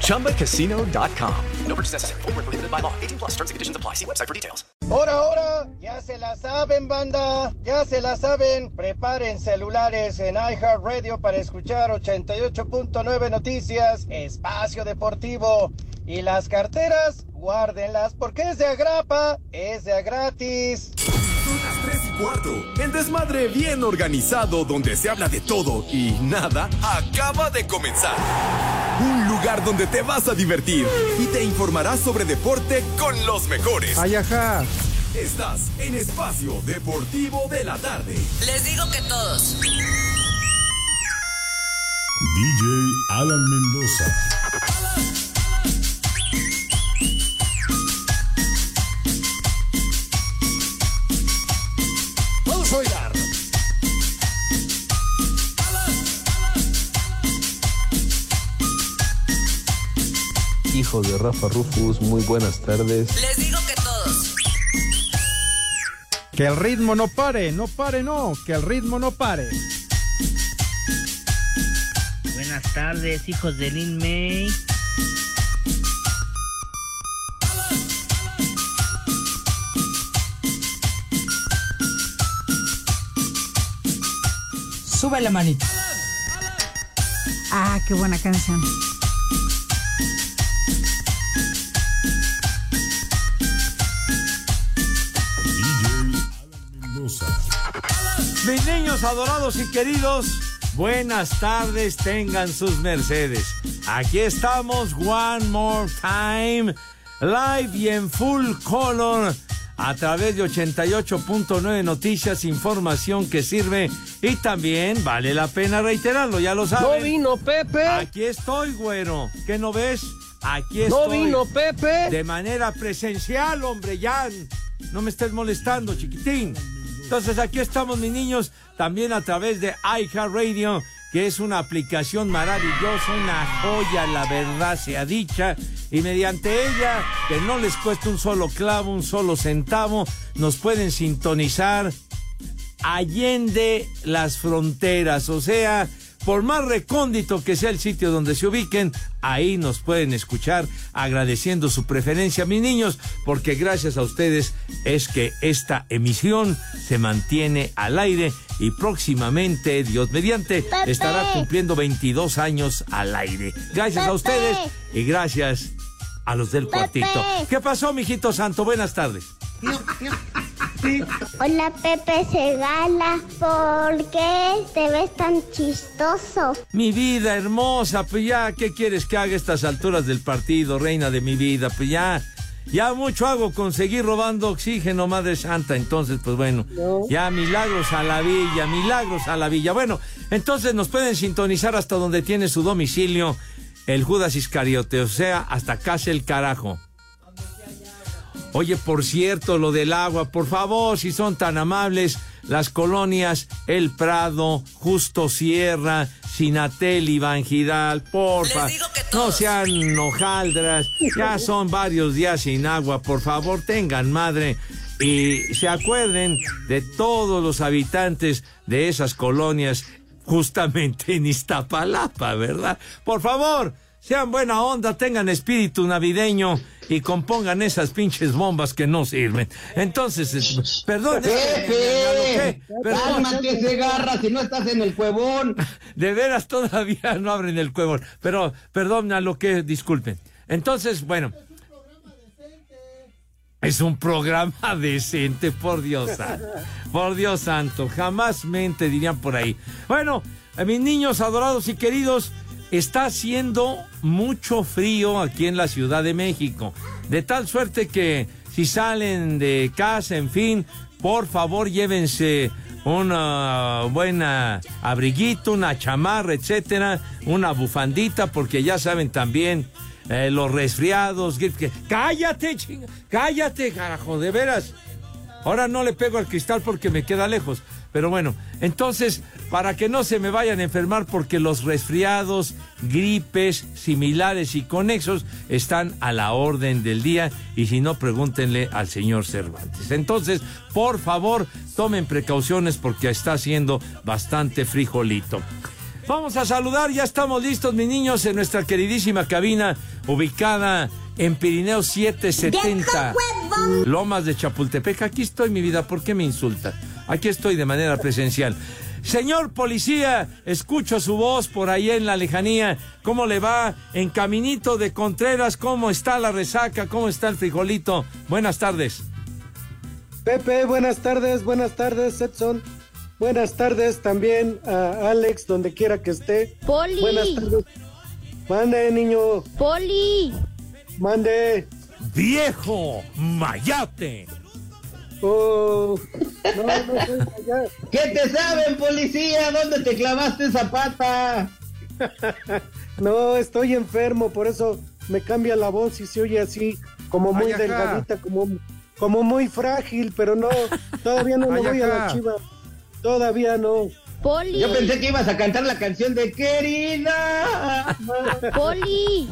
ChumbaCasino.com. No purchase necessary. Full prohibited by law. 18 plus terms and conditions apply. See website for details. Ahora, ahora, ya se la saben, banda. Ya se la saben. Preparen celulares en iHeartRadio para escuchar 88.9 Noticias, Espacio Deportivo. Y las carteras, guárdenlas porque es de agrapa, es de gratis. Las 3 y cuarto. El desmadre bien organizado donde se habla de todo y nada acaba de comenzar. Un lugar donde te vas a divertir y te informarás sobre deporte con los mejores. Ay, ajá. Estás en Espacio Deportivo de la Tarde. Les digo que todos. DJ Alan Mendoza. Hijo de Rafa Rufus, muy buenas tardes. Les digo que todos. Que el ritmo no pare, no pare, no, que el ritmo no pare. Buenas tardes, hijos de Lin May. Sube la manita. Ah, qué buena canción. Adorados y queridos, buenas tardes, tengan sus mercedes. Aquí estamos, one more time, live y en full color, a través de 88.9 Noticias, información que sirve y también vale la pena reiterarlo, ya lo saben. No vino Pepe. Aquí estoy, güero. ¿Qué no ves? Aquí estoy. No vino Pepe. De manera presencial, hombre, ya. No me estés molestando, chiquitín. Entonces aquí estamos, mis niños, también a través de iHeartRadio, que es una aplicación maravillosa, una joya, la verdad sea dicha. Y mediante ella, que no les cuesta un solo clavo, un solo centavo, nos pueden sintonizar allende las fronteras, o sea, por más recóndito que sea el sitio donde se ubiquen, ahí nos pueden escuchar agradeciendo su preferencia, mis niños, porque gracias a ustedes es que esta emisión se mantiene al aire y próximamente, Dios mediante, Pepe. estará cumpliendo 22 años al aire. Gracias a ustedes y gracias a los del cuartito. ¿Qué pasó, mijito santo? Buenas tardes. Hola Pepe Segala, ¿por qué te ves tan chistoso? Mi vida hermosa, pues ya, ¿qué quieres que haga a estas alturas del partido, reina de mi vida? Pues ya, ya mucho hago conseguir robando oxígeno, Madre Santa. Entonces, pues bueno, ya milagros a la villa, milagros a la villa. Bueno, entonces nos pueden sintonizar hasta donde tiene su domicilio el Judas Iscariote, o sea, hasta casa el carajo. Oye, por cierto, lo del agua, por favor, si son tan amables, las colonias El Prado, Justo Sierra, Sinatel y Bangidal, porfa. No sean hojaldras, ya son varios días sin agua, por favor, tengan madre. Y se acuerden de todos los habitantes de esas colonias, justamente en Iztapalapa, ¿verdad? Por favor, sean buena onda, tengan espíritu navideño y compongan esas pinches bombas que no sirven. Entonces, eh, perdón. Perdón. cálmate, Segarra, si no estás en el cuevón. De veras todavía no abren el cuevón. Pero, perdón a lo que, disculpen. Entonces, bueno. Es un programa decente, por Dios santo. Por Dios santo. Jamás mente dirían por ahí. Bueno, a mis niños adorados y queridos, está haciendo mucho frío aquí en la Ciudad de México. De tal suerte que si salen de casa, en fin, por favor llévense una buena abriguito, una chamarra, etcétera, una bufandita, porque ya saben también eh, los resfriados. cállate, chinga, cállate, carajo, de veras. Ahora no le pego al cristal porque me queda lejos. Pero bueno, entonces, para que no se me vayan a enfermar porque los resfriados, gripes similares y conexos están a la orden del día y si no, pregúntenle al señor Cervantes. Entonces, por favor, tomen precauciones porque está haciendo bastante frijolito. Vamos a saludar, ya estamos listos, mis niños, en nuestra queridísima cabina ubicada en Pirineo 770, Lomas de Chapultepec. Aquí estoy, mi vida, ¿por qué me insulta? Aquí estoy de manera presencial. Señor policía, escucho su voz por ahí en la lejanía. ¿Cómo le va? En Caminito de Contreras, ¿cómo está la resaca? ¿Cómo está el frijolito? Buenas tardes. Pepe, buenas tardes, buenas tardes, Edson. Buenas tardes también a Alex, donde quiera que esté. Poli. Buenas tardes. Mande, niño. Poli. Mande. Viejo mayate. Oh, no, no soy mayate. ¿Qué te saben, policía? ¿Dónde te clavaste esa pata? no, estoy enfermo, por eso me cambia la voz y se oye así, como muy Ay, delgadita, como, como muy frágil, pero no, todavía no me voy a la chiva. Todavía no. Poli. Yo pensé que ibas a cantar la canción de Querida. Poli.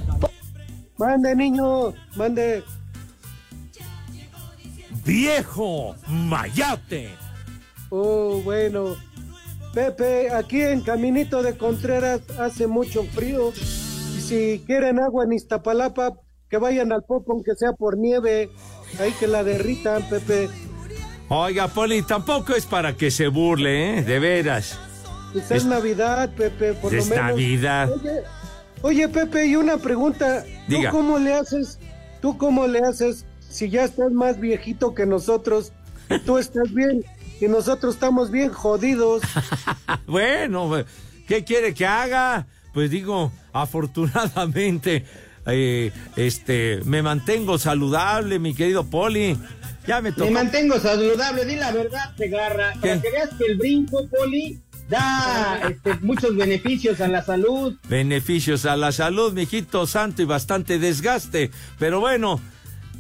Mande, niño, mande. Viejo mayate. Oh, bueno. Pepe, aquí en Caminito de Contreras hace mucho frío. Y si quieren agua en Iztapalapa, que vayan al Popo, aunque sea por nieve. Ahí que la derritan, Pepe. Oiga, Poli, tampoco es para que se burle, ¿eh? De veras. Pues Es- es Navidad, Pepe, por Es lo menos. Navidad. Oye, oye, Pepe, y una pregunta. Diga. ¿Tú cómo le haces? ¿Tú cómo le haces si ya estás más viejito que nosotros? y Tú estás bien y nosotros estamos bien jodidos. Bueno, ¿qué quiere que haga? Pues digo, afortunadamente, eh, este, me mantengo saludable, mi querido Poli. Ya me tocó. Me mantengo saludable, di la verdad, Segarra. Para que veas que el brinco, Poli, da este, muchos beneficios a la salud. Beneficios a la salud, mijito santo, y bastante desgaste. Pero bueno,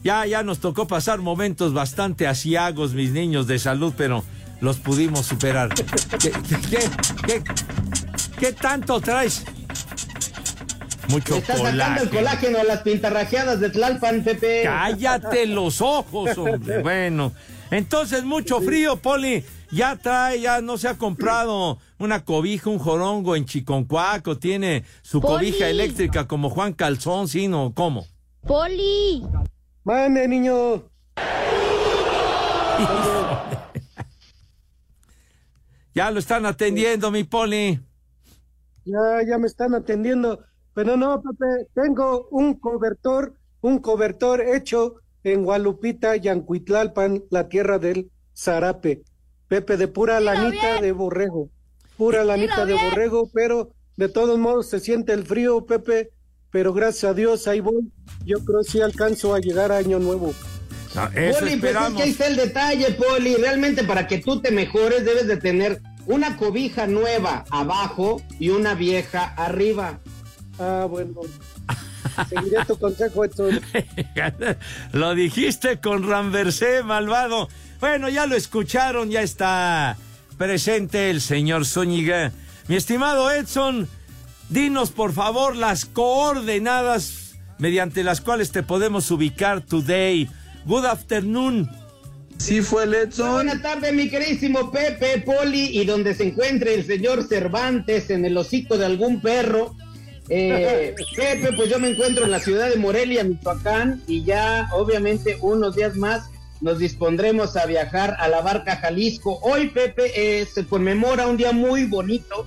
ya, ya nos tocó pasar momentos bastante asiagos, mis niños, de salud, pero los pudimos superar. ¿Qué, qué, qué, qué- qué tanto traes? Mucho Le estás sacando el colágeno. a las pintarrajeadas de Tlalpan, Pepe. Cállate los ojos, hombre. Bueno, entonces mucho frío, Poli. Ya trae, ya no se ha comprado una cobija, un jorongo en Chiconcuaco. Tiene su Poli. cobija eléctrica como Juan Calzón, ¿sí? ¿No? ¿Cómo? Poli. Mande, niño. Ya lo están atendiendo, mi Poli. Ya, ya me están atendiendo. Pero no, Pepe, tengo un cobertor, un cobertor hecho en Gualupita, Yancuitlalpan, la tierra del zarape. Pepe, de pura lanita de borrego. Pura lanita de borrego, pero de todos modos se siente el frío, Pepe. Pero gracias a Dios, ahí voy. Yo creo que sí alcanzo a llegar a Año Nuevo. Ah, Eso Poli, pues es que ahí está el detalle, Poli. Realmente para que tú te mejores debes de tener una cobija nueva abajo y una vieja arriba. Ah, bueno. Seguiré tu consejo, Edson. lo dijiste con Ramversé, malvado. Bueno, ya lo escucharon, ya está presente el señor Zúñiga. Mi estimado Edson, dinos por favor las coordenadas mediante las cuales te podemos ubicar today. Good afternoon. Sí fue Edson. Buenas tardes, mi queridísimo Pepe, Poli, y donde se encuentre el señor Cervantes en el hocico de algún perro. Eh, Pepe, pues yo me encuentro en la ciudad de Morelia, Michoacán, y ya obviamente unos días más nos dispondremos a viajar a la barca Jalisco. Hoy, Pepe, eh, se conmemora un día muy bonito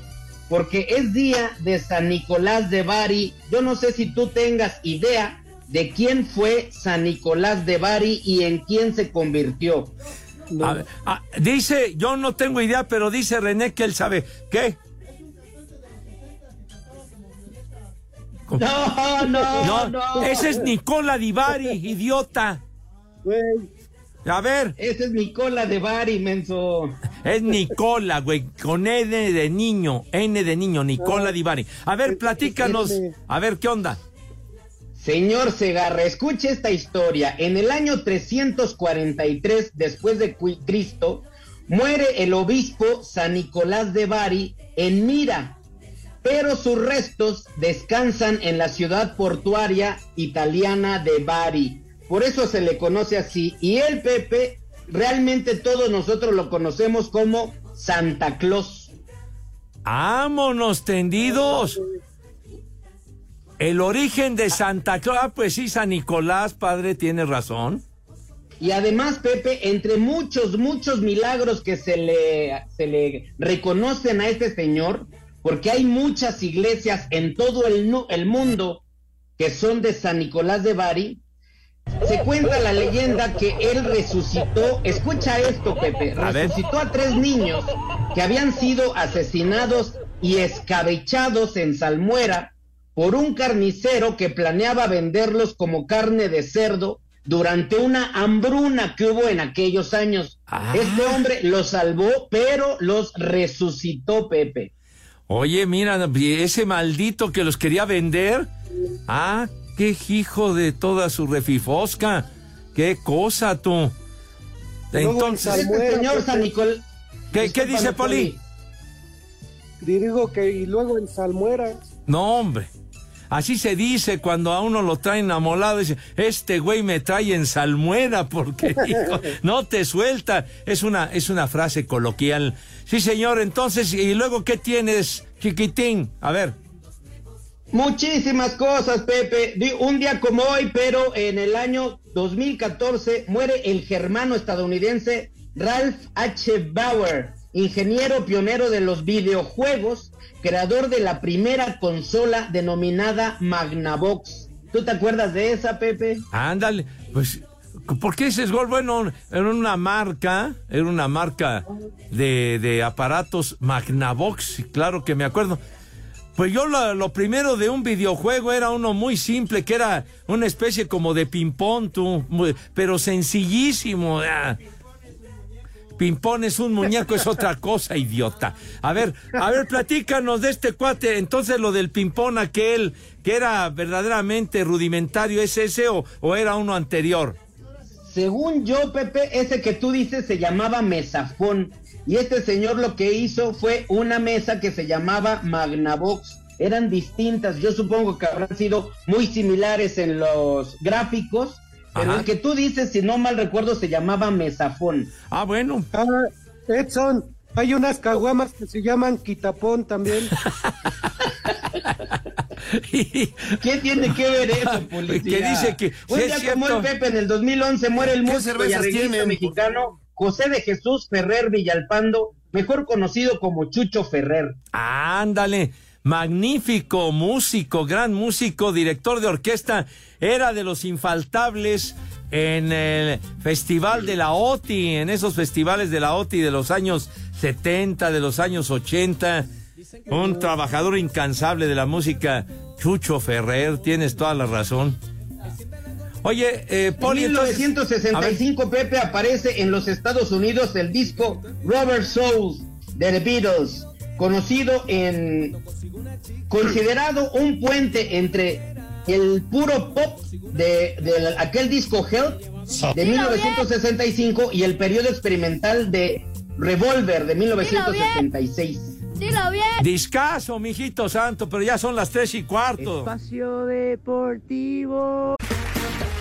porque es día de San Nicolás de Bari. Yo no sé si tú tengas idea de quién fue San Nicolás de Bari y en quién se convirtió. A ver, ah, dice, yo no tengo idea, pero dice René que él sabe. ¿Qué? No, no, no. Ese es Nicola Divari, idiota. A ver. Ese es Nicola de Bari, menso. Es Nicola, güey, con N de niño, N de niño, Nicola Divari. A ver, platícanos, a ver, ¿qué onda? Señor Segarra, escuche esta historia. En el año 343 después de Cristo, muere el obispo San Nicolás de Bari en Mira, pero sus restos descansan en la ciudad portuaria italiana de Bari. Por eso se le conoce así. Y el Pepe, realmente todos nosotros lo conocemos como Santa Claus. ¡Vámonos tendidos! El origen de Santa Claus, ah, pues sí, San Nicolás, padre, tiene razón. Y además, Pepe, entre muchos, muchos milagros que se le, se le reconocen a este señor, porque hay muchas iglesias en todo el, el mundo que son de San Nicolás de Bari, se cuenta la leyenda que él resucitó, escucha esto Pepe, resucitó a tres niños que habían sido asesinados y escabechados en Salmuera por un carnicero que planeaba venderlos como carne de cerdo durante una hambruna que hubo en aquellos años. Ah. Este hombre los salvó, pero los resucitó, Pepe. Oye, mira, ese maldito que los quería vender. Ah, qué hijo de toda su refifosca. Qué cosa tú. Entonces, señor San Nicolás. ¿Qué, ¿qué dice Poli? Digo que y luego en Salmuera. No, hombre. Así se dice cuando a uno lo traen amolado. Dice, este güey me trae en salmuera porque hijo, no te suelta. Es una, es una frase coloquial. Sí, señor. Entonces, ¿y luego qué tienes, chiquitín? A ver. Muchísimas cosas, Pepe. Un día como hoy, pero en el año 2014 muere el germano estadounidense Ralph H. Bauer, ingeniero pionero de los videojuegos creador de la primera consola denominada Magnavox. ¿Tú te acuerdas de esa, Pepe? Ándale, pues, ¿por qué dices gol? Bueno, era una marca, era una marca de, de aparatos Magnavox, claro que me acuerdo. Pues yo lo, primero de un videojuego era uno muy simple, que era una especie como de ping-pong, pero sencillísimo. Pimpón es un muñeco, es otra cosa, idiota. A ver, a ver, platícanos de este cuate. Entonces, lo del pimpón aquel, que era verdaderamente rudimentario, ¿es ese o, o era uno anterior? Según yo, Pepe, ese que tú dices se llamaba mesafón. Y este señor lo que hizo fue una mesa que se llamaba Magnavox. Eran distintas, yo supongo que habrán sido muy similares en los gráficos, pero el que tú dices, si no mal recuerdo, se llamaba mesafón. Ah, bueno. Ah, Edson, hay unas caguamas que se llaman quitapón también. ¿Qué tiene que ver eso, policía? Que dice que un día como el Pepe en el 2011 muere el músico y arreglista mexicano José de Jesús Ferrer Villalpando, mejor conocido como Chucho Ferrer. Ándale magnífico músico, gran músico, director de orquesta, era de los infaltables en el Festival de la OTI, en esos festivales de la OTI de los años 70, de los años 80. Un trabajador incansable de la música, Chucho Ferrer, tienes toda la razón. Oye, eh, Poli, En 1965, Pepe, aparece en los Estados Unidos el disco Robert Souls de The Beatles conocido en considerado un puente entre el puro pop de, aquel disco Help de 1965 y el periodo experimental de Revolver de 1976. Dilo bien. Discaso, mijito santo, pero ya son las tres y cuarto. Espacio Deportivo.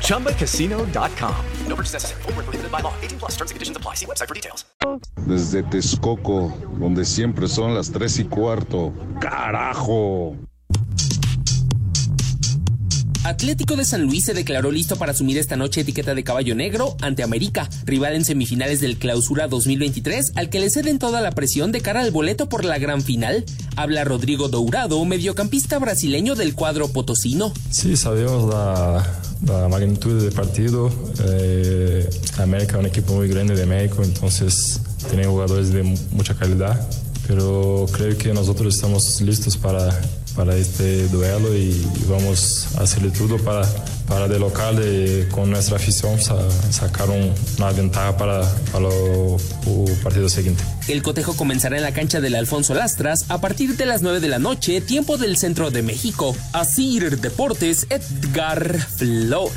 ChumbaCasino.com. No purchase necessary. Full prohibited by law. 18 plus terms and conditions apply. See website for details. Desde Texcoco, donde siempre son las 3 y cuarto. ¡Carajo! Atlético de San Luis se declaró listo para asumir esta noche etiqueta de caballo negro ante América, rival en semifinales del Clausura 2023, al que le ceden toda la presión de cara al boleto por la gran final. Habla Rodrigo Dourado, mediocampista brasileño del cuadro potosino. Sí, sabemos la magnitud del partido. Eh, América es un equipo muy grande de México, entonces tiene jugadores de mucha calidad, pero creo que nosotros estamos listos para, para este duelo y vamos a hacerle todo para, para de local y con nuestra afición sacar una ventaja para, para el partido siguiente. El cotejo comenzará en la cancha del Alfonso Lastras a partir de las 9 de la noche, tiempo del centro de México. Asir Deportes, Edgar Flores.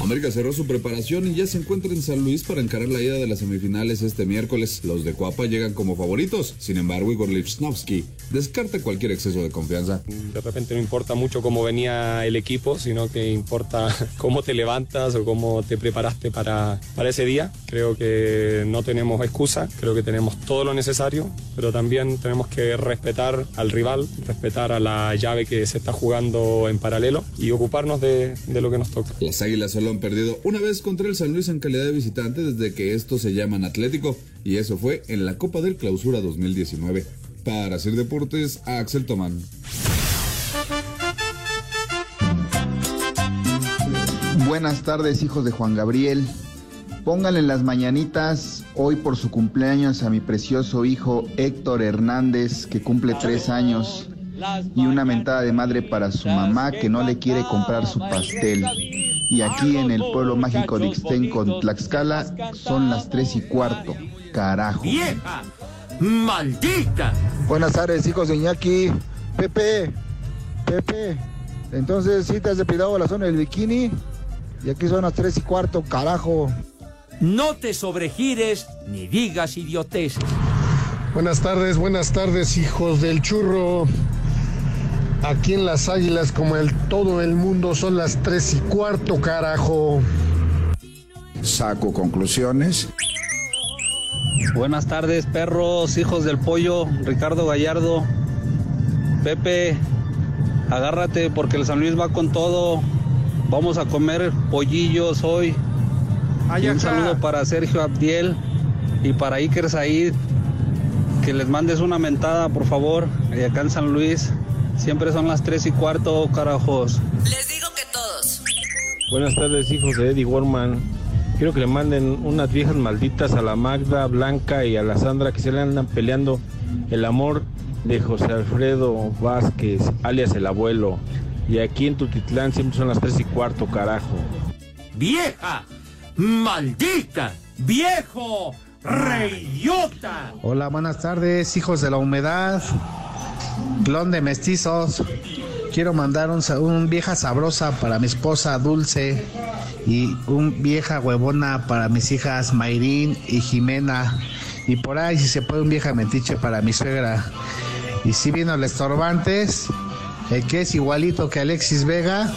América cerró su preparación y ya se encuentra en San Luis para encarar la ida de las semifinales este miércoles. Los de Cuapa llegan como favoritos. Sin embargo, Igor Lichnowsky descarta cualquier exceso de confianza. De repente no importa mucho cómo venía el equipo, sino que importa cómo te levantas o cómo te preparaste para, para ese día. Creo que no tenemos excusa, creo que tenemos todo lo necesario, pero también tenemos que respetar al rival, respetar a la llave que se está jugando en paralelo y ocuparnos de, de lo que nos toca. Las Águilas solo han perdido una vez contra el San Luis en calidad de visitante desde que estos se llaman Atlético, y eso fue en la Copa del Clausura 2019. Para hacer deportes, Axel Tomán. Buenas tardes, hijos de Juan Gabriel. Pónganle las mañanitas hoy por su cumpleaños a mi precioso hijo Héctor Hernández, que cumple tres años, y una mentada de madre para su mamá que no le quiere comprar su pastel. Y aquí en el pueblo mágico de Ixtenco, Tlaxcala, son las tres y cuarto. Carajo. ¡Vieja! ¡Maldita! Buenas tardes, hijos de Iñaki. Pepe, Pepe. Entonces, si te has depilado la zona del bikini. Y aquí son las tres y cuarto, carajo. No te sobregires ni digas idioteces. Buenas tardes, buenas tardes, hijos del churro. Aquí en las águilas, como el todo el mundo, son las tres y cuarto, carajo. Saco conclusiones. Buenas tardes, perros, hijos del pollo, Ricardo Gallardo. Pepe, agárrate porque el San Luis va con todo. Vamos a comer pollillos hoy. Y un saludo para Sergio Abdiel y para Iker Said. Que les mandes una mentada, por favor, y acá en San Luis. Siempre son las tres y cuarto, carajos. Les digo que todos. Buenas tardes, hijos de Eddie Warman. Quiero que le manden unas viejas malditas a la Magda, Blanca y a la Sandra que se le andan peleando el amor de José Alfredo Vázquez, alias el abuelo. Y aquí en Tutitlán siempre son las tres y cuarto, carajo. ¡Vieja! ¡Maldita! ¡Viejo! ¡Reyota! Hola, buenas tardes, hijos de la humedad. Clon de mestizos. Quiero mandar un, vieja sabrosa para mi esposa Dulce y un vieja huevona para mis hijas Mayrín y Jimena. Y por ahí, si se puede, un vieja metiche para mi suegra. Y si vino el estorbantes, el que es igualito que Alexis Vega.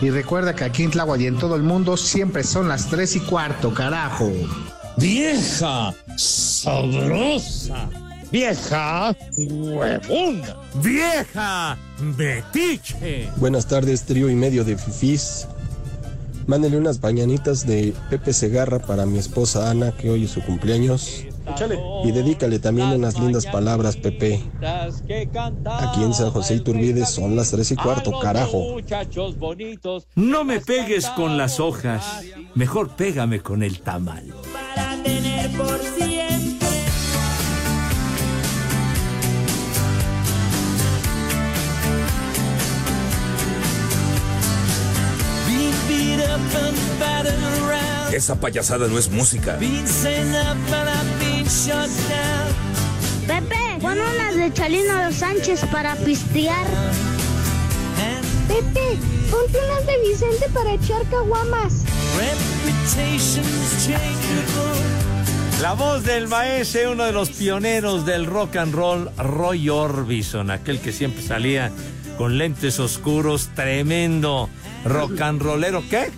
Y recuerda que aquí en Tláhuac y en todo el mundo siempre son las tres y cuarto, carajo. ¡Vieja! ¡Sabrosa! Vieja huevona, vieja betiche. Buenas tardes, trío y medio de fifís. Mándenle unas bañanitas de Pepe Segarra para mi esposa Ana, que hoy es su cumpleaños. Y dedícale también unas lindas palabras, Pepe. Aquí en San José Iturbide son las tres y cuarto, carajo. No me pegues con las hojas, mejor pégame con el tamal. Para tener por Esa payasada no es música. Pepe, pon unas de Chalino Sánchez para pistear. Pepe, ponte unas de Vicente para echar caguamas. La voz del maese, uno de los pioneros del rock and roll, Roy Orbison, aquel que siempre salía con lentes oscuros, tremendo rock and rollero. ¿Qué?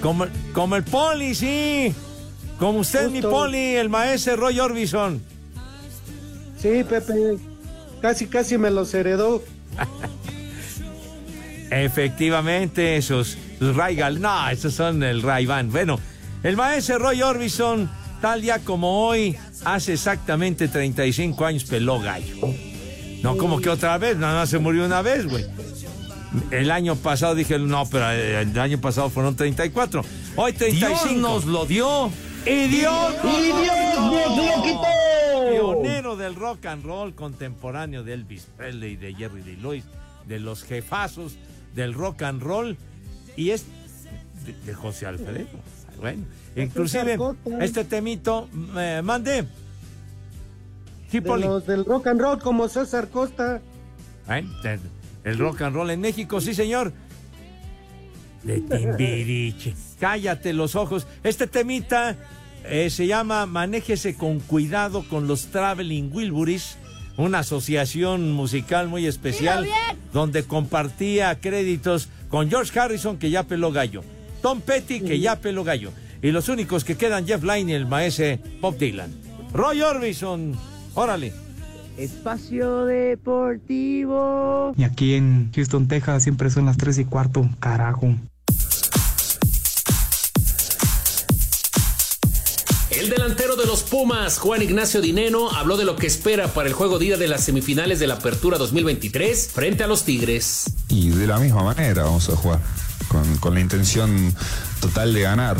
Como, como el poli, sí. Como usted, mi poli, el maestro Roy Orbison. Sí, Pepe. Casi, casi me los heredó. Efectivamente, esos, los Raigal. No, esos son el Ray-Ban. Bueno, el maestro Roy Orbison, tal día como hoy, hace exactamente 35 años peló gallo. No, como que otra vez, nada más se murió una vez, güey. El año pasado dije, no, pero eh, el año pasado fueron 34. Hoy 35. Dios nos lo dio. ¡Y Dios! ¡Y Dios nos lo quitó! Pionero del rock and roll contemporáneo de Elvis Presley, de Jerry Lee Lewis, de los jefazos del rock and roll. Y es de, de José Alfredo. Bueno, inclusive este temito, eh, mande. De los del rock and roll como César Costa. ¿Eh? El, rock and roll en México, sí, señor. De Timbiriche. Cállate los ojos. Este temita eh, se llama Manéjese con cuidado con los Traveling Wilburys, una asociación musical muy especial donde compartía créditos con George Harrison, que ya peló gallo, Tom Petty, que ya peló gallo, y los únicos que quedan Jeff Lynne y el maese Bob Dylan. Roy Orbison, órale. Espacio Deportivo. Y aquí en Houston, Texas, siempre son las 3 y cuarto, carajo. El delantero de los Pumas, Juan Ignacio Dineno, habló de lo que espera para el juego día de las semifinales de la Apertura 2023 frente a los Tigres. Y de la misma manera vamos a jugar, con, con la intención total de ganar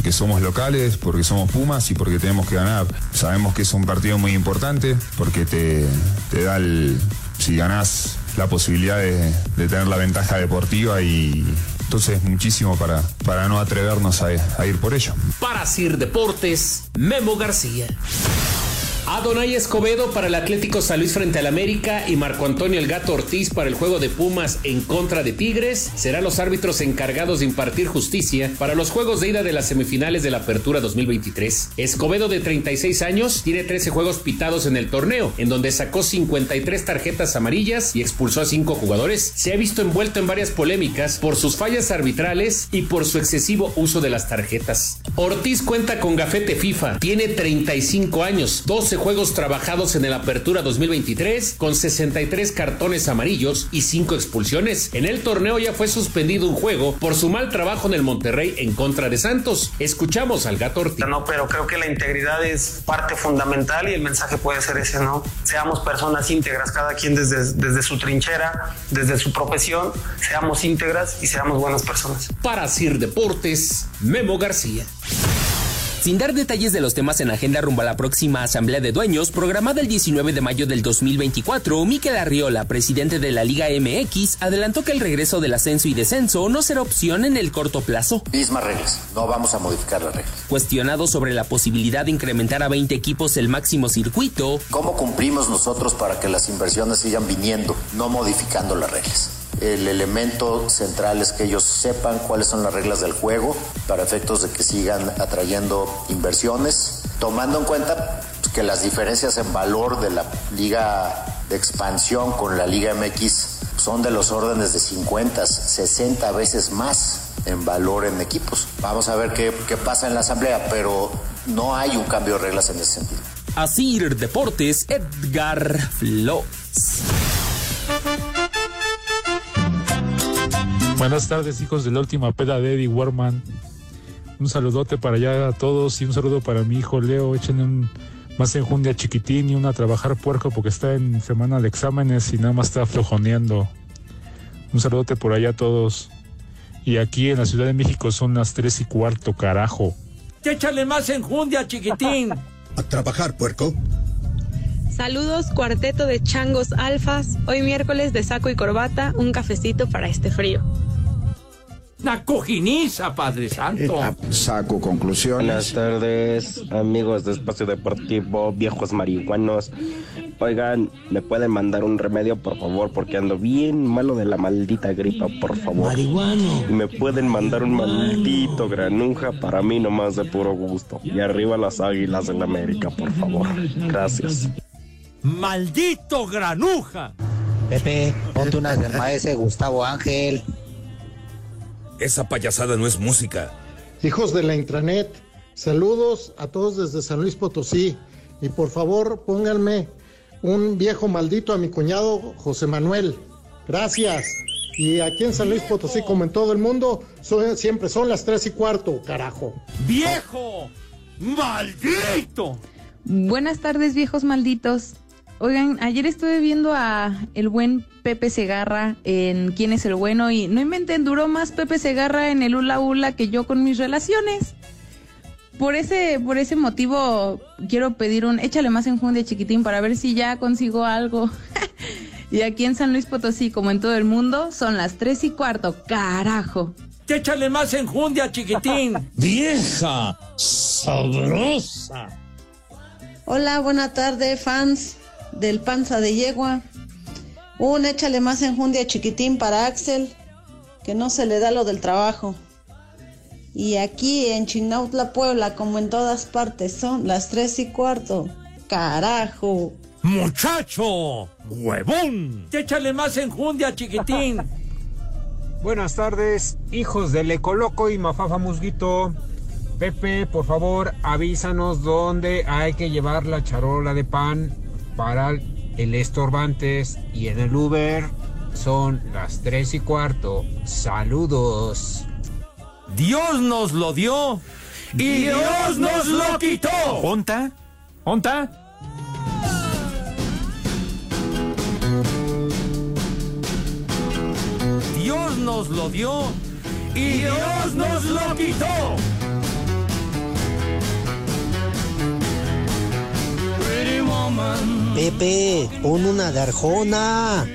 porque somos locales, porque somos Pumas y porque tenemos que ganar. Sabemos que es un partido muy importante porque te, te da el, si ganás, la posibilidad de, de, tener la ventaja deportiva y entonces muchísimo para, para no atrevernos a, a ir por ello. Para Sir Deportes, Memo García. Adonai Escobedo para el Atlético San Luis frente al América y Marco Antonio El Gato Ortiz para el juego de Pumas en contra de Tigres serán los árbitros encargados de impartir justicia para los juegos de ida de las semifinales de la Apertura 2023. Escobedo de 36 años tiene 13 juegos pitados en el torneo, en donde sacó 53 tarjetas amarillas y expulsó a 5 jugadores. Se ha visto envuelto en varias polémicas por sus fallas arbitrales y por su excesivo uso de las tarjetas. Ortiz cuenta con gafete FIFA, tiene 35 años, 12 juegos trabajados en el Apertura 2023 con 63 cartones amarillos y 5 expulsiones. En el torneo ya fue suspendido un juego por su mal trabajo en el Monterrey en contra de Santos. Escuchamos al Gato Ortiz. No, pero creo que la integridad es parte fundamental y el mensaje puede ser ese, ¿no? Seamos personas íntegras, cada quien desde, desde su trinchera, desde su profesión, seamos íntegras y seamos buenas personas. Para Sir Deportes, Memo García. Sin dar detalles de los temas en agenda rumbo a la próxima Asamblea de Dueños, programada el 19 de mayo del 2024, Miquel Arriola, presidente de la Liga MX, adelantó que el regreso del ascenso y descenso no será opción en el corto plazo. Mismas reglas, no vamos a modificar las reglas. Cuestionado sobre la posibilidad de incrementar a 20 equipos el máximo circuito. ¿Cómo cumplimos nosotros para que las inversiones sigan viniendo, no modificando las reglas? El elemento central es que ellos sepan cuáles son las reglas del juego para efectos de que sigan atrayendo inversiones, tomando en cuenta que las diferencias en valor de la liga de expansión con la liga MX son de los órdenes de 50, 60 veces más en valor en equipos. Vamos a ver qué, qué pasa en la asamblea, pero no hay un cambio de reglas en ese sentido. Así Deportes, Edgar Flores. Buenas tardes, hijos de la última peda de Eddie Warman. Un saludote para allá a todos y un saludo para mi hijo Leo. Échenle un más enjundia chiquitín y una a trabajar puerco porque está en semana de exámenes y nada más está flojoneando. Un saludote por allá a todos. Y aquí en la Ciudad de México son las tres y cuarto, carajo. Échale más enjundia, chiquitín. a trabajar, puerco. Saludos, cuarteto de changos alfas. Hoy miércoles de saco y corbata, un cafecito para este frío. Una cojiniza, Padre Santo. Saco conclusiones. Buenas tardes, amigos de Espacio Deportivo, viejos marihuanos. Oigan, ¿me pueden mandar un remedio, por favor? Porque ando bien malo de la maldita gripa, por favor. Marihuano. ¿Me pueden mandar un maldito granuja para mí nomás de puro gusto? Y arriba las águilas en América, por favor. Gracias. ¡Maldito granuja! Pepe, ponte unas del maese Gustavo Ángel. Esa payasada no es música. Hijos de la intranet, saludos a todos desde San Luis Potosí. Y por favor, pónganme un viejo maldito a mi cuñado José Manuel. Gracias. Y aquí en San Luis Potosí, como en todo el mundo, son- siempre son las tres y cuarto, carajo. ¡Viejo! ¡Maldito! Buenas tardes, viejos malditos. Oigan, ayer estuve viendo a el buen Pepe Segarra en ¿Quién es el bueno? Y no inventen, duró más Pepe Segarra en el Ula Ula que yo con mis relaciones. Por ese, por ese motivo quiero pedir un échale más enjundia chiquitín para ver si ya consigo algo. y aquí en San Luis Potosí, como en todo el mundo, son las tres y cuarto. Carajo. Échale más enjundia chiquitín. Vieja sabrosa. Hola, buena tarde, fans del Panza de Yegua. Un échale más enjundia chiquitín para Axel, que no se le da lo del trabajo. Y aquí en Chinautla, Puebla, como en todas partes, son las tres y cuarto. ¡Carajo! ¡Muchacho! ¡Huevón! Échale más enjundia chiquitín. Buenas tardes, hijos del Ecoloco y Mafafa Musguito. Pepe, por favor, avísanos dónde hay que llevar la charola de pan para el estorbantes y en el Uber son las tres y cuarto. Saludos. Dios nos lo dio y Dios nos lo quitó. ¿Onta? ¿Onta? Dios nos lo dio y Dios nos lo quitó. Pepe, pon una de Arjona.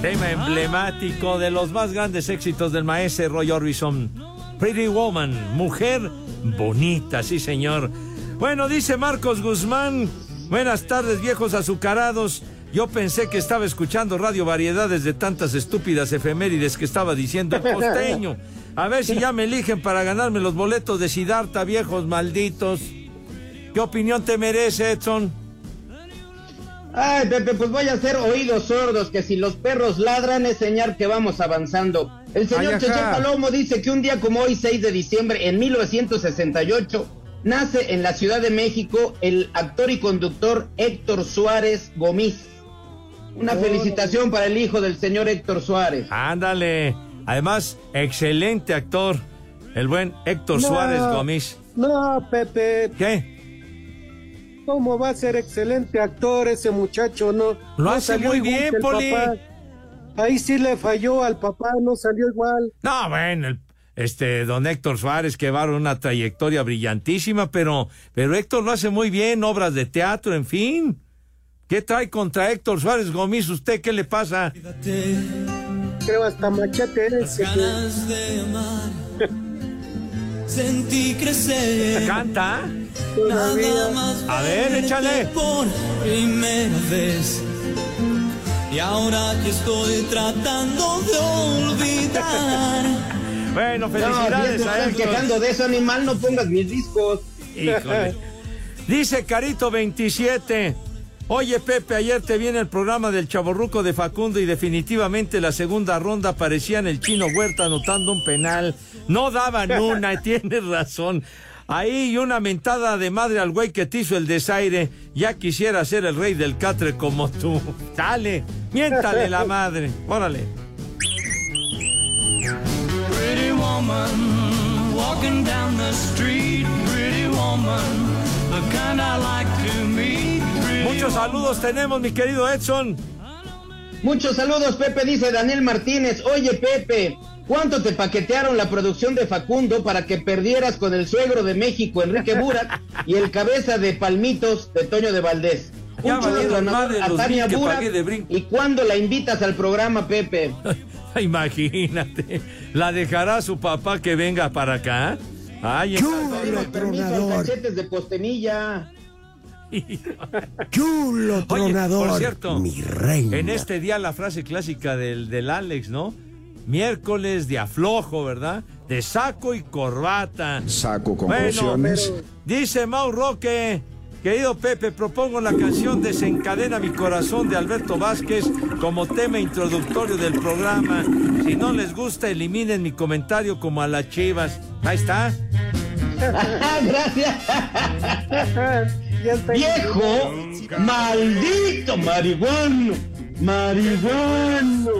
Tema emblemático de los más grandes éxitos del maestro Roy Orbison. Pretty Woman, mujer bonita, sí señor. Bueno, dice Marcos Guzmán, buenas tardes viejos azucarados. Yo pensé que estaba escuchando Radio Variedades de tantas estúpidas efemérides que estaba diciendo el costeño. A ver si ya me eligen para ganarme los boletos de Sidarta, viejos malditos. ¿Qué opinión te merece, Edson? Ay, Pepe, pues voy a hacer oídos sordos, que si los perros ladran es señal que vamos avanzando. El señor Ay, Cheche. Palomo dice que un día como hoy, 6 de diciembre, en 1968, nace en la Ciudad de México el actor y conductor Héctor Suárez Gomis. Una felicitación para el hijo del señor Héctor Suárez. Ándale. Además, excelente actor. El buen Héctor No. Suárez Gómez. No, Pepe. ¿Qué? ¿Cómo va a ser excelente actor ese muchacho? No, Lo no hace muy bien, Poli. papá. Ahí sí le falló al papá, no salió igual. No, bueno, el- este, don Héctor Suárez, que va una trayectoria brillantísima, pero, pero Héctor lo hace muy bien, obras de teatro, en fin. ¿Qué trae contra Héctor Suárez Gómez? ¿Usted qué le pasa? Creo hasta machete ese. ganas de amar. Sentí crecer. ¿Canta? Nada más A ver, échale. Por primera vez. Y ahora que estoy tratando de olvidar. Bueno, No, felicidades si ya te a estás Héctor. quejando de eso, animal, no pongas mis discos. Híjole. Dice Carito 27. Oye, Pepe, ayer te vi en el programa del Chaborruco de Facundo y definitivamente la segunda ronda parecía en el chino Huerta anotando un penal. No daban una, y tienes razón. Ahí una mentada de madre al güey que te hizo el desaire. Ya quisiera ser el rey del catre como tú. Dale, miéntale la madre. Órale. Pretty woman, walking down the street. Pretty woman, the kind I like to meet. Muchos saludos tenemos, mi querido Edson. Muchos saludos, Pepe, dice Daniel Martínez. Oye, Pepe, ¿cuánto te paquetearon la producción de Facundo para que perdieras con el suegro de México, Enrique Burak, y el cabeza de Palmitos de Toño de Valdés? Ya Un saludo valieron a- Tania Burak. ¿Y cuándo la invitas al programa, Pepe? Imagínate, la dejará su papá que venga para acá. Ay, cachetes de Postenilla. Chulo Oye, tronador, por cierto, mi reina. en este día la frase clásica del, del Alex, ¿no? Miércoles de aflojo, ¿verdad? De saco y corbata. Saco Bueno, conclusiones. dice Mau Roque, querido Pepe, propongo la canción Desencadena mi corazón de Alberto Vázquez como tema introductorio del programa. Si no les gusta, eliminen mi comentario como a las chivas. Ahí está. Gracias. Viejo, maldito marihuano, marihuano.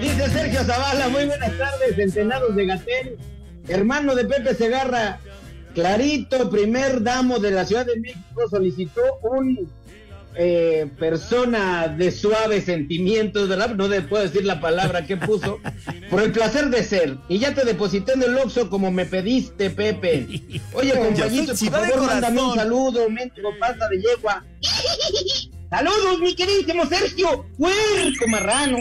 Dice Sergio Zavala, muy buenas tardes, centenados de Gatel, hermano de Pepe Segarra. Clarito, primer damo de la Ciudad de México, solicitó un eh, persona de suaves sentimientos, ¿verdad? No le puedo decir la palabra que puso, por el placer de ser. Y ya te deposité en el Oxxo como me pediste, Pepe. Oye, compañito, por favor, mándame un saludo, mendigo pasta de yegua. Saludos, mi queridísimo Sergio, puerco marrano.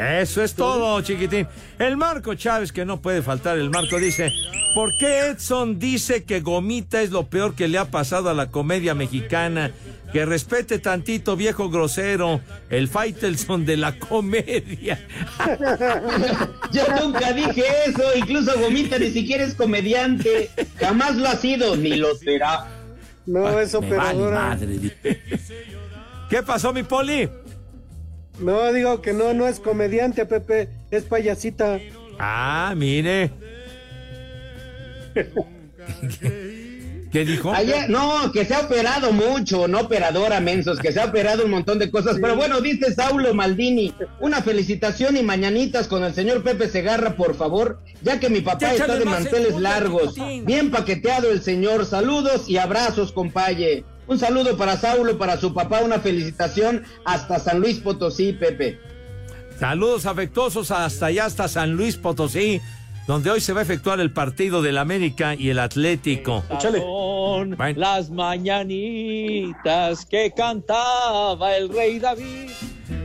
Eso es todo, chiquitín. El Marco Chávez, que no puede faltar, el Marco dice, ¿por qué Edson dice que Gomita es lo peor que le ha pasado a la comedia mexicana? Que respete tantito, viejo grosero, el Faitelson de la comedia. Yo nunca dije eso, incluso Gomita ni siquiera es comediante, jamás lo ha sido, ni lo será. No, es Me vale operadora. madre. ¿Qué pasó, mi poli? No, digo que no, no es comediante, Pepe, es payasita. Ah, mire. ¿Qué dijo? Ayer- no, que se ha operado mucho, no operadora, mensos, que se ha operado un montón de cosas. Pero bueno, dice Saulo Maldini, una felicitación y mañanitas con el señor Pepe Segarra, por favor, ya que mi papá está de manteles largos. Bien paqueteado el señor. Saludos y abrazos, compaye. Un saludo para Saulo, para su papá, una felicitación hasta San Luis Potosí, Pepe. Saludos afectuosos hasta allá, hasta San Luis Potosí, donde hoy se va a efectuar el partido del América y el Atlético. Son las mañanitas que cantaba el rey David.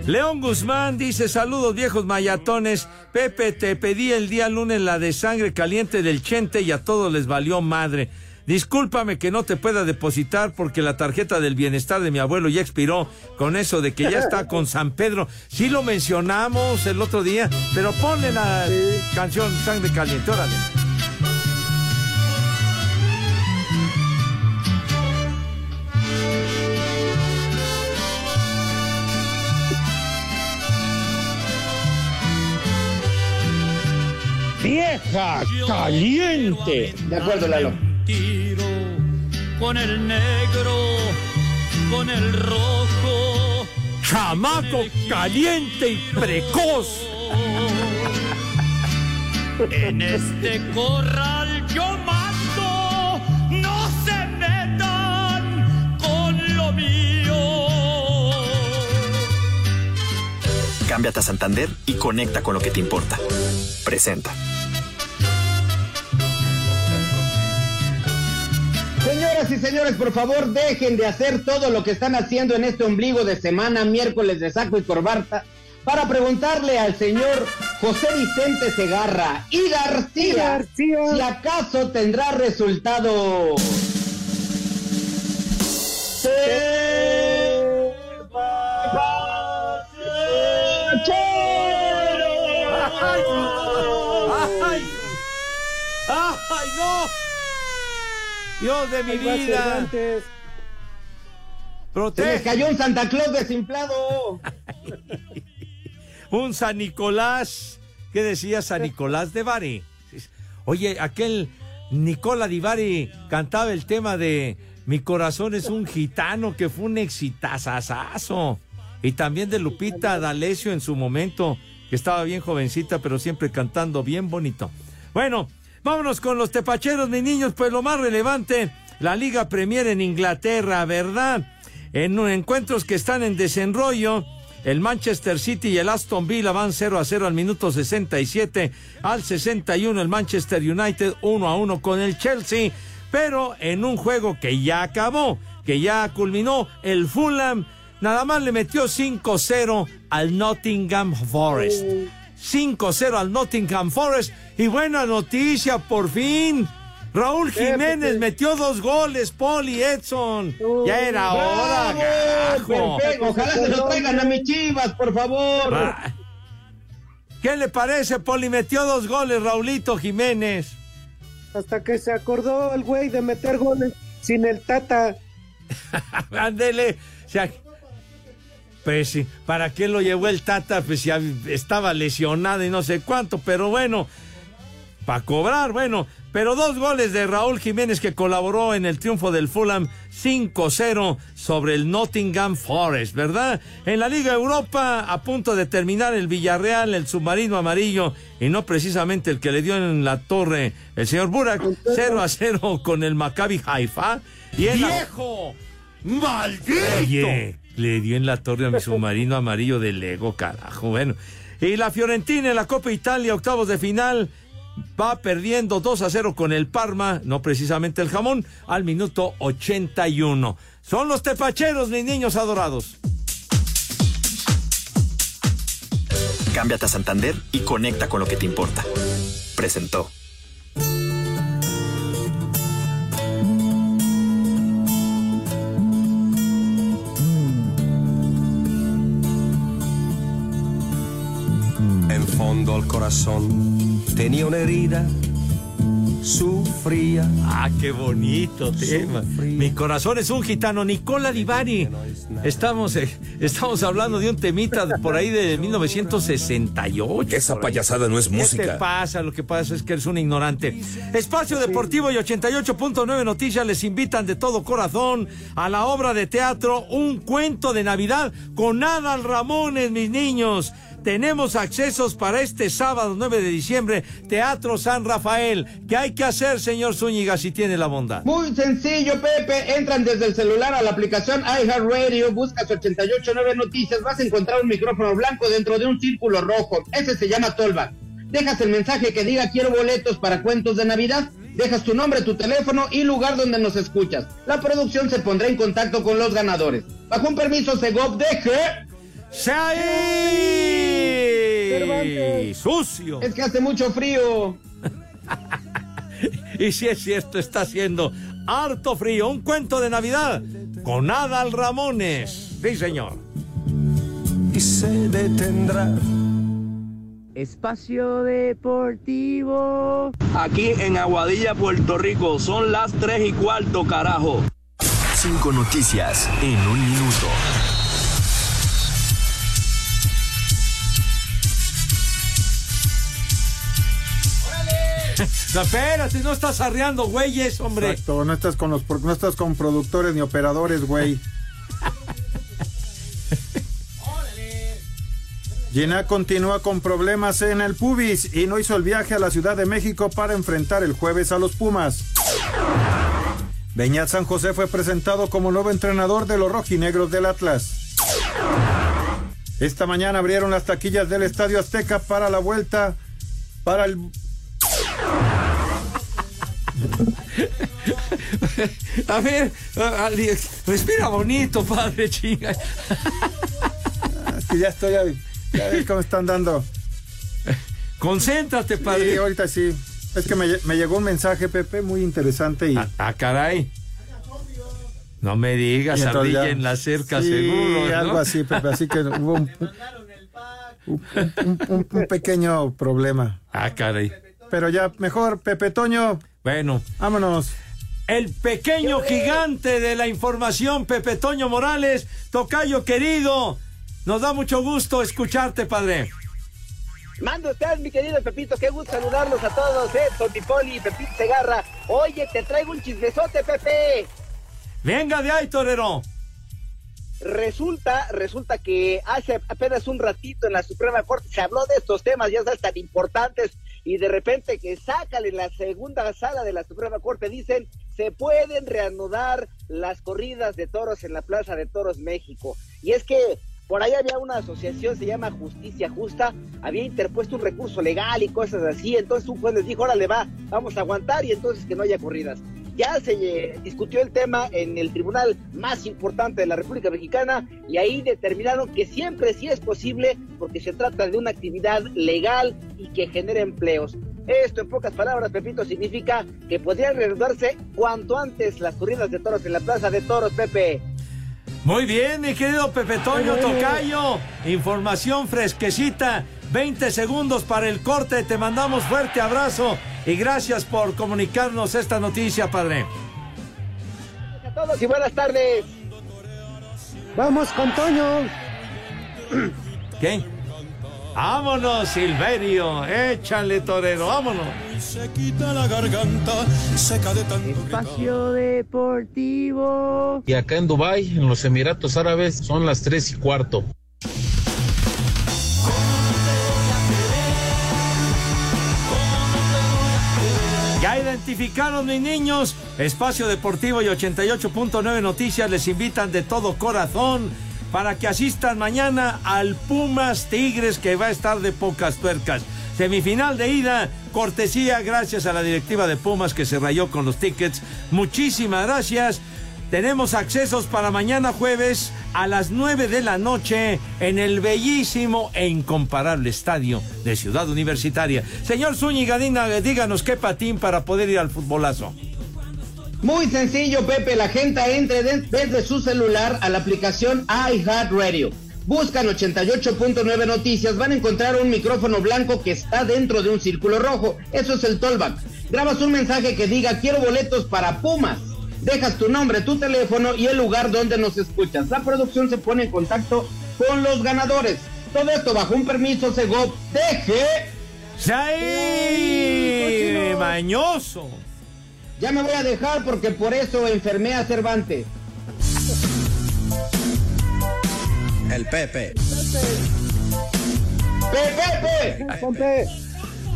León Guzmán dice, saludos viejos mayatones. Pepe, te pedí el día lunes la de sangre caliente del Chente y a todos les valió madre. Discúlpame que no te pueda depositar porque la tarjeta del bienestar de mi abuelo ya expiró con eso de que ya está con San Pedro. Sí lo mencionamos el otro día, pero ponle la canción Sangre Caliente, órale. Vieja caliente. De acuerdo, Lalo. Tiro con el negro, con el rojo. Chamaco caliente y precoz. En este corral yo mando, no se metan con lo mío. Cámbiate a Santander y conecta con lo que te importa. Presenta. Y señores, por favor, dejen de hacer todo lo que están haciendo en este ombligo de semana, miércoles de saco y corbata, para preguntarle al señor José Vicente Segarra y García, si acaso tendrá resultado. ¡Ay! ¡Ay, no! Dios de mi vida. Se les cayó un Santa Claus desimplado. Un San Nicolás. ¿Qué decía San Nicolás de Bari? Oye, aquel Nicola Di Bari cantaba el tema de Mi corazón es un gitano, que fue un exitazazazo. Y también de Lupita D'Alessio en su momento, que estaba bien jovencita, pero siempre cantando bien bonito. Bueno, vámonos con los tepacheros, mis niños, pues lo más relevante, la Liga Premier en Inglaterra, ¿verdad? En encuentros que están en desenrollo, el Manchester City y el Aston Villa van 0 a 0 al minuto 67, al 61 el Manchester United 1 a 1 con el Chelsea, pero en un juego que ya acabó, que ya culminó, el Fulham nada más le metió 5-0 al Nottingham Forest. 5-0 al Nottingham Forest y buena noticia por fin. Raúl Jiménez metió dos goles, Poli Edson. Ya era hora, ¡Bravo! carajo. Perfecto. Ojalá se lo traigan a mis chivas, por favor. ¿Qué le parece, Poli? Metió dos goles, Raulito Jiménez. Hasta que se acordó el güey de meter goles sin el Tata. Ándele. O sea, pues sí, ¿para qué lo llevó el Tata? Pues ya estaba lesionado y no sé cuánto, pero bueno, para cobrar, bueno. pero dos goles de Raúl Jiménez que colaboró en el triunfo del Fulham 5-0 sobre el Nottingham Forest, ¿verdad? En la Liga Europa, a punto de terminar el Villarreal, el submarino amarillo, y no precisamente el que le dio en la torre el señor Burak, 0 a 0 con el Maccabi Haifa. Y ¡Viejo! ¡Maldito! Oye, le dio en la torre a mi submarino amarillo de Lego, carajo. Bueno. Y la Fiorentina en la Copa Italia, octavos de final, va perdiendo 2 a 0 con el Parma, no precisamente el jamón, al minuto 81. Son los tepacheros, mis niños adorados. Cámbiate a Santander y conecta con lo que te importa. Presentó. Al corazón tenía una herida, sufría. Ah, qué bonito tema. Mi corazón es un gitano, Nicola Divari. Estamos, eh, estamos hablando de un temita de por ahí de 1968. Esa payasada no es ¿Qué te música. pasa? Lo que pasa es que eres un ignorante. Espacio Deportivo y 88.9 Noticias les invitan de todo corazón a la obra de teatro Un cuento de Navidad con Adal Ramones, mis niños. Tenemos accesos para este sábado 9 de diciembre, Teatro San Rafael. ¿Qué hay que hacer, señor Zúñiga, si tiene la bondad? Muy sencillo, Pepe. Entran desde el celular a la aplicación iHeartRadio, buscas 889 Noticias, vas a encontrar un micrófono blanco dentro de un círculo rojo. Ese se llama Tolva. Dejas el mensaje que diga quiero boletos para cuentos de Navidad. Dejas tu nombre, tu teléfono y lugar donde nos escuchas. La producción se pondrá en contacto con los ganadores. Bajo un permiso Segov deje. ¡Se ¡Sucio! Es que hace mucho frío. Y si es cierto, está haciendo harto frío. Un cuento de Navidad con Adal Ramones. Sí, señor. Y se detendrá. Espacio Deportivo. Aquí en Aguadilla, Puerto Rico, son las 3 y cuarto, carajo. Cinco noticias en un minuto. No, espérate, no estás arreando, güeyes, hombre. Exacto, no estás con los no estás con productores ni operadores, güey. Gina continúa con problemas en el pubis y no hizo el viaje a la Ciudad de México para enfrentar el jueves a los Pumas. Beñat San José fue presentado como nuevo entrenador de los rojinegros del Atlas. Esta mañana abrieron las taquillas del Estadio Azteca para la vuelta para el A ver, respira bonito, padre chinga. Es que ya estoy, ya ves cómo están dando. Concéntrate, padre. Sí, ahorita sí. Es que me, lle- me llegó un mensaje, Pepe, muy interesante y... Ah, caray. No me digas, ardilla ya- en la cerca, Sí, seguro. ¿no? algo así, Pepe, así que hubo un- un- un- un pequeño problema. Ah, caray. Pero ya, mejor, Pepe Toño. Bueno. Vámonos. El pequeño gigante de la información, Pepe Toño Morales, tocayo querido. Nos da mucho gusto escucharte, padre. Mande usted, mi querido Pepito, qué gusto saludarlos a todos, eh, Tony Poli y Pepito Segarra. Oye, te traigo un chismesote, Pepe. Venga de ahí, torero. Resulta, resulta que hace apenas un ratito en la Suprema Corte se habló de estos temas, ya sabes, tan importantes, y de repente que sácale la segunda sala de la Suprema Corte, dicen, se pueden reanudar las corridas de toros en la Plaza de Toros México. Y es que por ahí había una asociación, se llama Justicia Justa, había interpuesto un recurso legal y cosas así, entonces un juez les dijo, órale va, vamos a aguantar y entonces que no haya corridas. Ya se eh, discutió el tema en el tribunal más importante de la República Mexicana y ahí determinaron que siempre sí es posible porque se trata de una actividad legal y que genera empleos. Esto, en pocas palabras, Pepito, significa que podrían reanudarse cuanto antes las corridas de toros en la Plaza de Toros, Pepe. Muy bien, mi querido Pepe Toño Tocayo. Información fresquecita. 20 segundos para el corte. Te mandamos fuerte abrazo y gracias por comunicarnos esta noticia, padre. A todos y buenas tardes. Vamos con Toño. ¿Qué? Vámonos, Silverio. Échale, torero. Vámonos. Se quita la garganta seca de tanto Espacio Deportivo. Y acá en Dubai, en los Emiratos Árabes, son las tres y cuarto. Ya identificaron mis niños. Espacio Deportivo y 88.9 Noticias les invitan de todo corazón para que asistan mañana al Pumas Tigres que va a estar de pocas tuercas. Semifinal de ida, cortesía gracias a la directiva de Pumas que se rayó con los tickets. Muchísimas gracias. Tenemos accesos para mañana jueves a las 9 de la noche en el bellísimo e incomparable estadio de Ciudad Universitaria. Señor Zúñiga, díganos qué patín para poder ir al futbolazo. Muy sencillo, Pepe. La gente entre de- desde su celular a la aplicación iHeartRadio. Buscan 88.9 noticias, van a encontrar un micrófono blanco que está dentro de un círculo rojo. Eso es el tollback. Grabas un mensaje que diga quiero boletos para Pumas. Dejas tu nombre, tu teléfono y el lugar donde nos escuchas. La producción se pone en contacto con los ganadores. Todo esto bajo un permiso Segov. Deje. ¡Sí! ¡Mañoso! Ya me voy a dejar porque por eso enfermé a Cervantes. El Pepe. ¡Pepe! Pepe!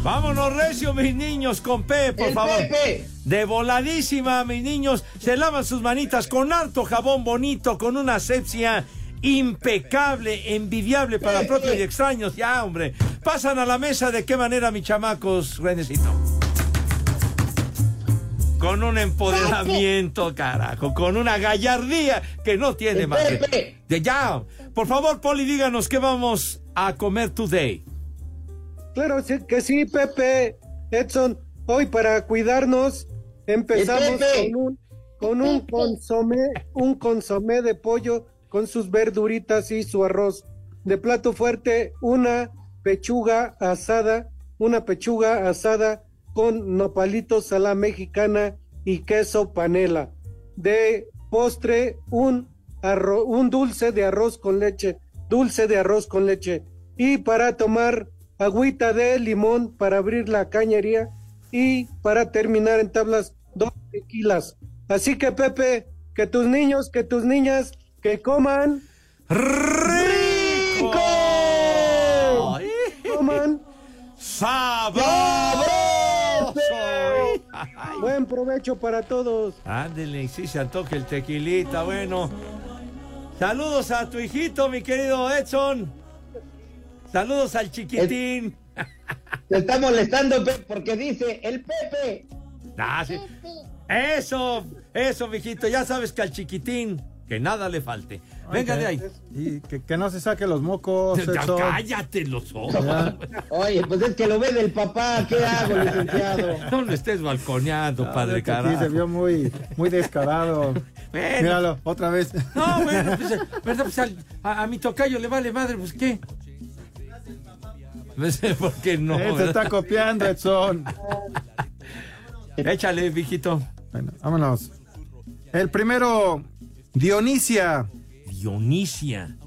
Vámonos, Recio, mis niños, con P, por El favor. Pepe. De voladísima, mis niños. Se lavan sus manitas con harto jabón bonito, con una asepsia impecable, envidiable para propios y extraños. Ya, hombre. Pasan a la mesa de qué manera, mis chamacos, Renecito. Con un empoderamiento, carajo, con una gallardía que no tiene madre. De ya. Por favor, Poli, díganos qué vamos a comer today. Claro sí, que sí, Pepe. Edson, hoy para cuidarnos empezamos con un, con un consomé, un consomé de pollo con sus verduritas y su arroz. De plato fuerte, una pechuga asada, una pechuga asada con nopalitos a la mexicana y queso panela. De postre, un, un dulce de arroz con leche, dulce de arroz con leche. Y para tomar agüita de limón para abrir la cañería y para terminar en tablas dos tequilas. Así que Pepe, que tus niños, que tus niñas, que coman ¡Rico! coman ¡Sabroso! buen provecho para todos. Ándele, sí se antoja el tequilita, bueno. Saludos a tu hijito, mi querido Edson. Saludos al chiquitín. Te está molestando Pepe, porque dice el Pepe. Ah, sí. Eso, eso, mijito. Ya sabes que al chiquitín, que nada le falte. Venga de ahí. Y que, que no se saque los mocos. Ya, cállate los ojos. Ya. Oye, pues es que lo ve del papá. ¿Qué hago, licenciado? No lo estés balconeando, Ah, padre carajo. se vio muy, muy descarado. Bueno. Míralo, otra vez. No, bueno, pues, eh. Pues al- a, a mi tocayo le vale madre, pues ¿qué? No sé por qué no. Él se está copiando, Edson. Échale, viejito. Bueno, vámonos. El primero, Dionisia. Dionisia.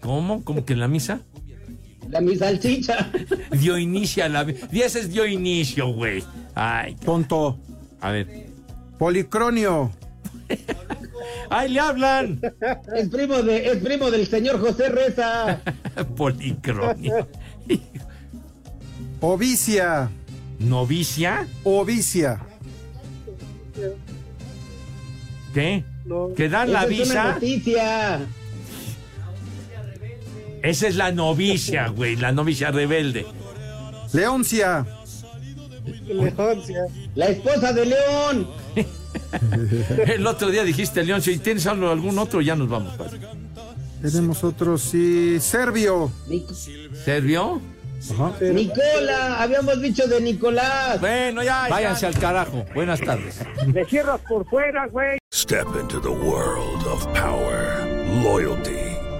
¿Cómo? ¿Cómo que en la misa? La mi salchicha. Dio inicio a la... Y ese es dio inicio, güey. Ay, Tonto. a ver. Policronio. ¡Ay, le hablan! Es primo, de, es primo del señor José Reza. Policronio. Ovicia. ¿Novicia? Ovicia. ¿Qué? No. ¿Que dan la es visa? noticia. Esa es la novicia, güey. La novicia rebelde. Leoncia. Elegancia. La esposa de León. El otro día dijiste, León, si tienes algo, algún otro, ya nos vamos. padre. Tenemos otro, sí. Servio. Nic- ¿Servio? Ajá. Nicola, habíamos dicho de Nicolás. Bueno, ya. Váyanse al carajo. Buenas tardes. Le cierras por fuera, güey. Step into the world of power, loyalty,